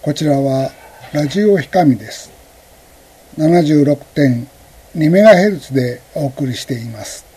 こちらはラジオひかみです。76.2MHz でお送りしています。